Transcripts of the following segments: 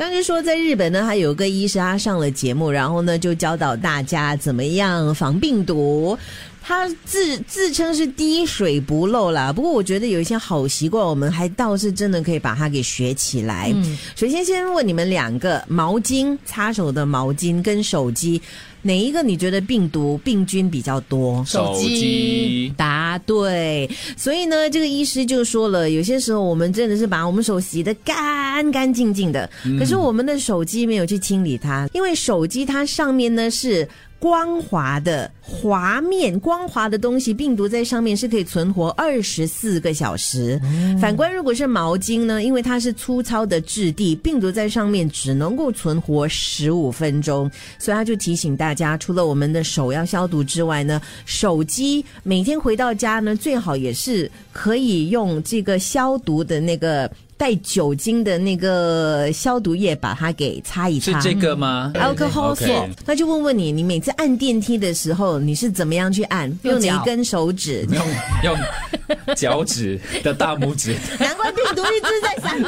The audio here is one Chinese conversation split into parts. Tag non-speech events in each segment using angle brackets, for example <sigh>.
刚才说在日本呢，还有个医生他上了节目，然后呢就教导大家怎么样防病毒。他自自称是滴水不漏啦，不过我觉得有一些好习惯，我们还倒是真的可以把它给学起来。首先，先问你们两个：毛巾、擦手的毛巾跟手机，哪一个你觉得病毒病菌比较多？手机答对。所以呢，这个医师就说了，有些时候我们真的是把我们手洗得干干净净的，可是是我们的手机没有去清理它，因为手机它上面呢是。光滑的滑面，光滑的东西，病毒在上面是可以存活二十四个小时。反观如果是毛巾呢，因为它是粗糙的质地，病毒在上面只能够存活十五分钟。所以他就提醒大家，除了我们的手要消毒之外呢，手机每天回到家呢，最好也是可以用这个消毒的那个。带酒精的那个消毒液，把它给擦一擦。是这个吗？Alcohol swab。那就问问你，你每次按电梯的时候，你是怎么样去按？用哪一根手指？<laughs> 用用脚趾的大拇指。难怪病毒一直在散，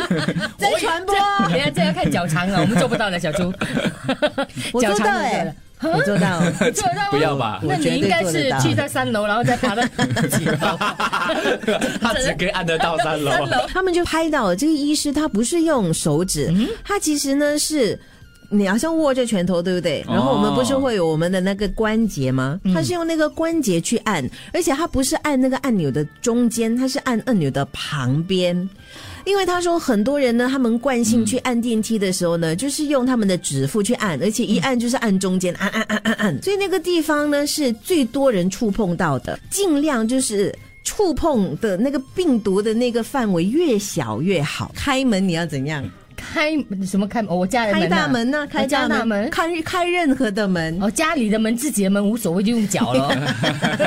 在传播。<laughs> 等下这要看脚长了，我们做不到的，小猪。我做到哎。我做到，做到不要吧？那你应该是去到三楼，然后再爬到几楼？<laughs> 他只可以按得到三楼。他们就拍到这个医师，他不是用手指，他其实呢是你好像握着拳头，对不对？然后我们不是会有我们的那个关节吗？它是用那个关节去按，而且它不是按那个按钮的中间，它是按按钮的旁边。因为他说很多人呢，他们惯性去按电梯的时候呢，就是用他们的指腹去按，而且一按就是按中间，按按按按按，所以那个地方呢是最多人触碰到的，尽量就是触碰的那个病毒的那个范围越小越好。开门你要怎样？开什么开？我家人开大门呢？开家大门，开开任何的门。哦，家里的门、自己的门无所谓，就用脚了。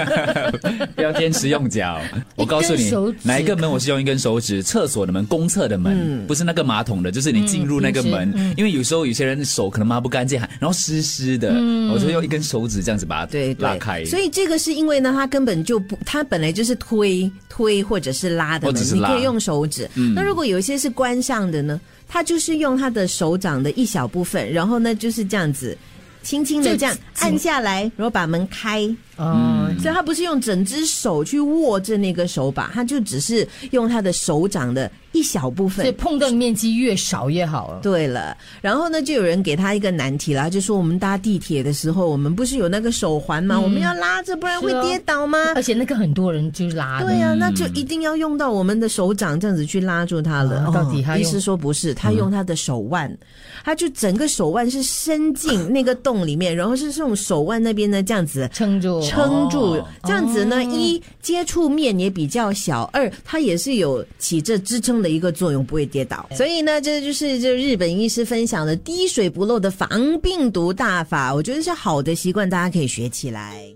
<laughs> 不要坚持用脚。<laughs> 我告诉你，哪一个门我是用一根手指？厕所的门、公厕的门，不是那个马桶的，就是你进入那个门。因为有时候有些人手可能抹不干净，然后湿湿的，我就用一根手指这样子把它拉开。所以这个是因为呢，它根本就不，它本来就是推推或者是拉的门，你可以用手指。那如果有一些是关上的呢？他就是用他的手掌的一小部分，然后呢就是这样子，轻轻的这样按下来，然后把门开。哦，所以他不是用整只手去握着那个手把，他就只是用他的手掌的一小部分。所以碰到的面积越少越好。对了，然后呢，就有人给他一个难题啦，就说我们搭地铁的时候，我们不是有那个手环吗？我们要拉着，不然会跌倒吗？而且那个很多人就拉。对呀，那就一定要用到我们的手掌这样子去拉住它了。到底他医师说不是，他用他的手腕，他就整个手腕是伸进 <laughs> 那个洞里面，然后是用手腕那边呢这样子撑住。撑住，这样子呢，一接触面也比较小，二它也是有起这支撑的一个作用，不会跌倒。所以呢，这就是这日本医师分享的滴水不漏的防病毒大法，我觉得是好的习惯，大家可以学起来。